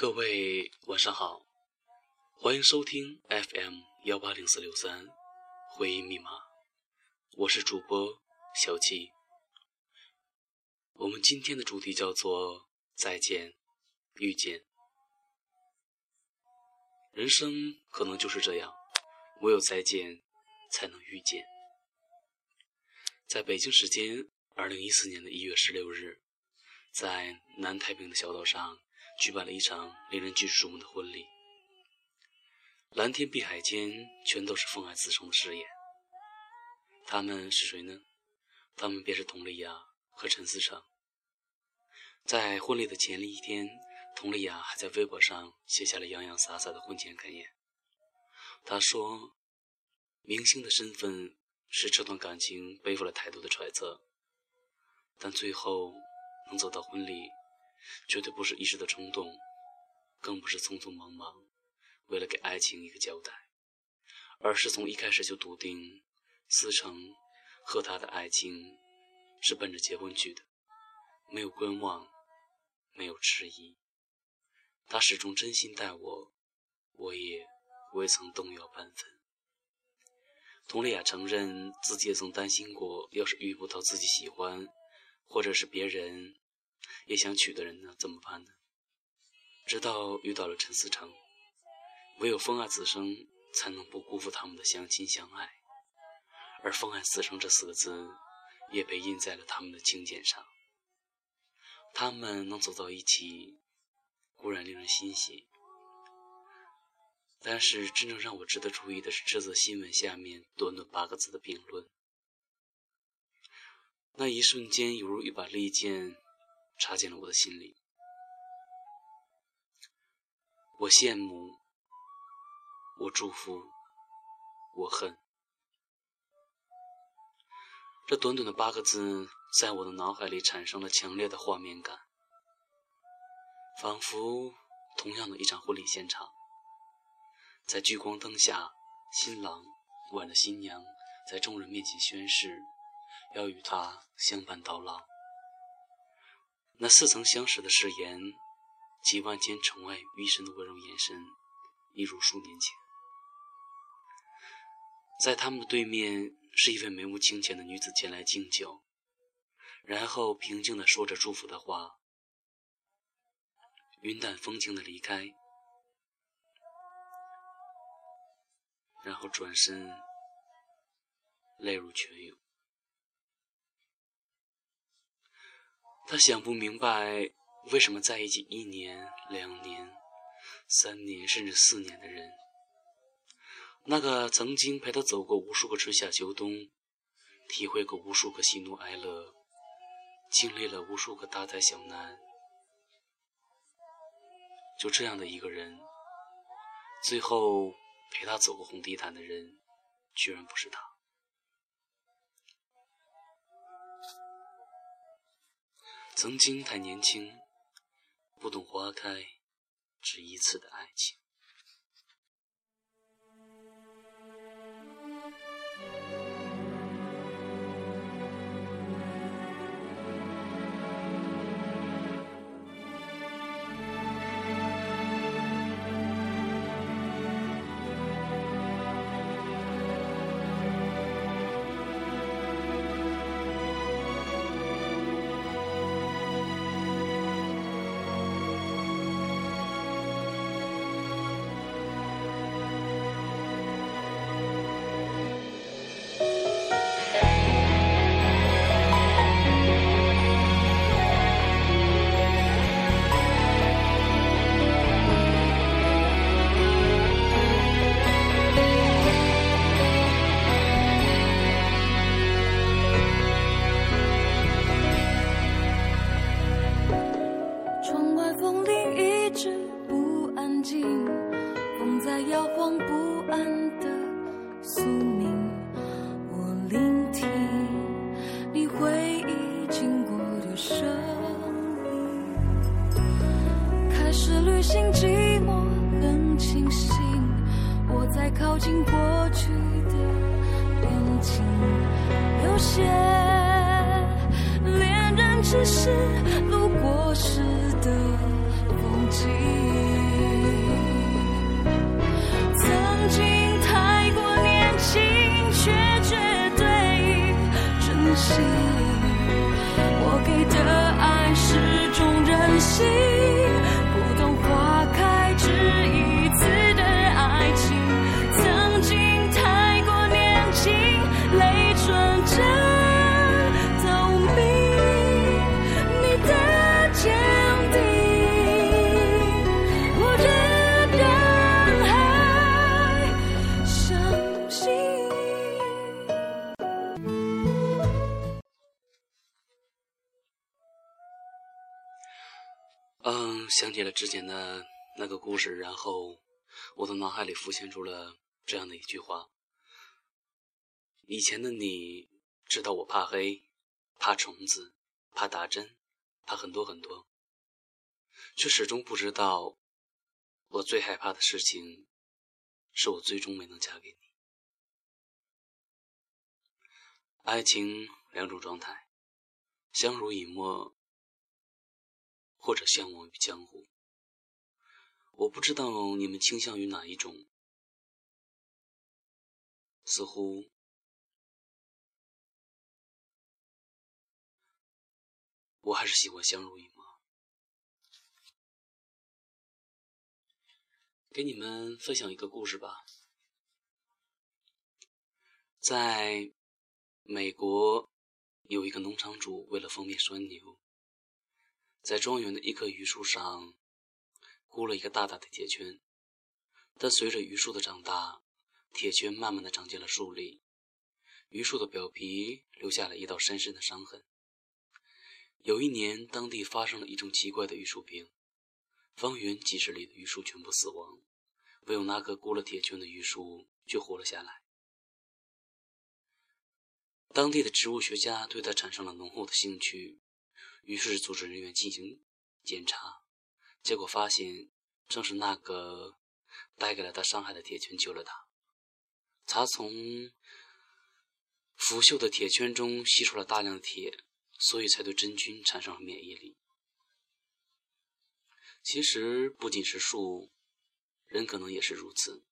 各位晚上好，欢迎收听 FM 幺八零四六三回忆密码，我是主播小七。我们今天的主题叫做再见，遇见。人生可能就是这样，唯有再见，才能遇见。在北京时间二零一四年的一月十六日，在南太平的小岛上举办了一场令人举世瞩目的婚礼。蓝天碧海间，全都是风爱子成的誓言。他们是谁呢？他们便是佟丽娅和陈思诚。在婚礼的前一天，佟丽娅还在微博上写下了洋洋洒洒的婚前感言。她说：“明星的身份使这段感情背负了太多的揣测，但最后能走到婚礼，绝对不是一时的冲动，更不是匆匆忙忙，为了给爱情一个交代，而是从一开始就笃定，思成和他的爱情是奔着结婚去的，没有观望。”没有迟疑，他始终真心待我，我也未曾动摇半分。佟丽娅承认自己也曾担心过，要是遇不到自己喜欢，或者是别人也想娶的人呢，怎么办呢？直到遇到了陈思成，唯有风爱此生，才能不辜负他们的相亲相爱，而“风爱此生”这四个字，也被印在了他们的请柬上。他们能走到一起，固然令人欣喜，但是真正让我值得注意的是这则新闻下面短短八个字的评论。那一瞬间，犹如一把利剑插进了我的心里。我羡慕，我祝福，我恨。这短短的八个字。在我的脑海里产生了强烈的画面感，仿佛同样的一场婚礼现场，在聚光灯下，新郎挽着新娘，在众人面前宣誓，要与她相伴到老。那似曾相识的誓言，几万千宠爱于一身的温柔眼神，一如数年前。在他们的对面，是一位眉目清浅的女子前来敬酒。然后平静地说着祝福的话，云淡风轻地离开，然后转身，泪如泉涌。他想不明白，为什么在一起一年、两年、三年，甚至四年的人，那个曾经陪他走过无数个春夏秋冬，体会过无数个喜怒哀乐。经历了无数个大灾小难，就这样的一个人，最后陪他走过红地毯的人，居然不是他。曾经太年轻，不懂花开只一次的爱情。在摇晃不安的宿命。我聆听你回忆经过的声音，开始旅行，寂寞很清醒。我在靠近过去的边境，有些恋人只是路过时的风景。see. 嗯想起了之前的那个故事，然后我的脑海里浮现出了这样的一句话：以前的你知道我怕黑、怕虫子、怕打针、怕很多很多，却始终不知道我最害怕的事情是我最终没能嫁给你。爱情两种状态，相濡以沫。或者相忘于江湖，我不知道你们倾向于哪一种。似乎我还是喜欢相濡以沫。给你们分享一个故事吧，在美国有一个农场主为了方便拴牛。在庄园的一棵榆树上，箍了一个大大的铁圈。但随着榆树的长大，铁圈慢慢的长进了树里，榆树的表皮留下了一道深深的伤痕。有一年，当地发生了一种奇怪的榆树病，方圆几十里的榆树全部死亡，唯有那棵箍了铁圈的榆树却活了下来。当地的植物学家对它产生了浓厚的兴趣。于是组织人员进行检查，结果发现正是那个带给了他伤害的铁圈救了他。他从腐朽的铁圈中吸出了大量的铁，所以才对真菌产生了免疫力。其实不仅是树，人可能也是如此。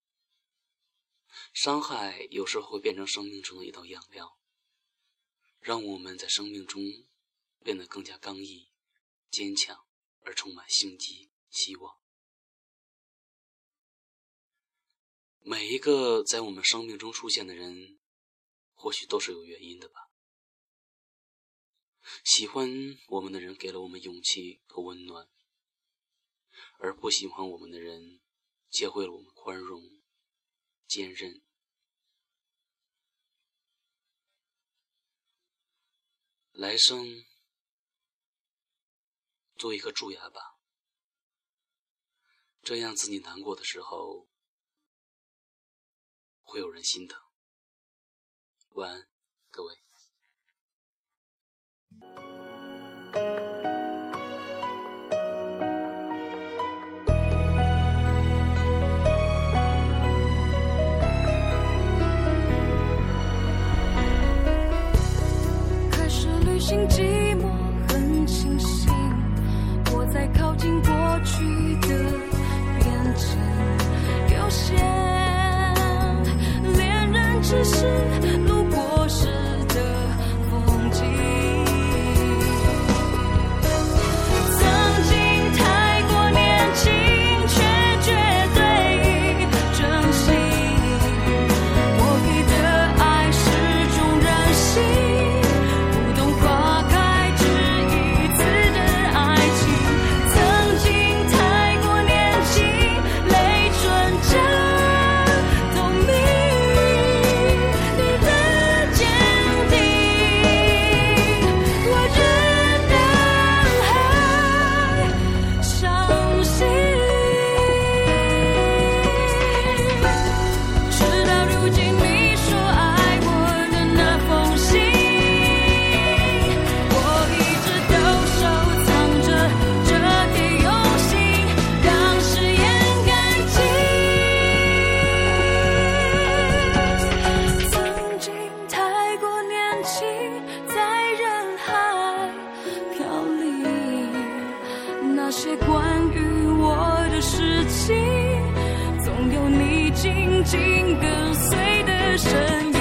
伤害有时候会变成生命中的一道养料，让我们在生命中。变得更加刚毅、坚强，而充满生机、希望。每一个在我们生命中出现的人，或许都是有原因的吧。喜欢我们的人给了我们勇气和温暖，而不喜欢我们的人，教会了我们宽容、坚韧。来生。做一个蛀牙吧，这样自己难过的时候，会有人心疼。晚安，各位。些关于我的事情，总有你紧紧跟随的身影。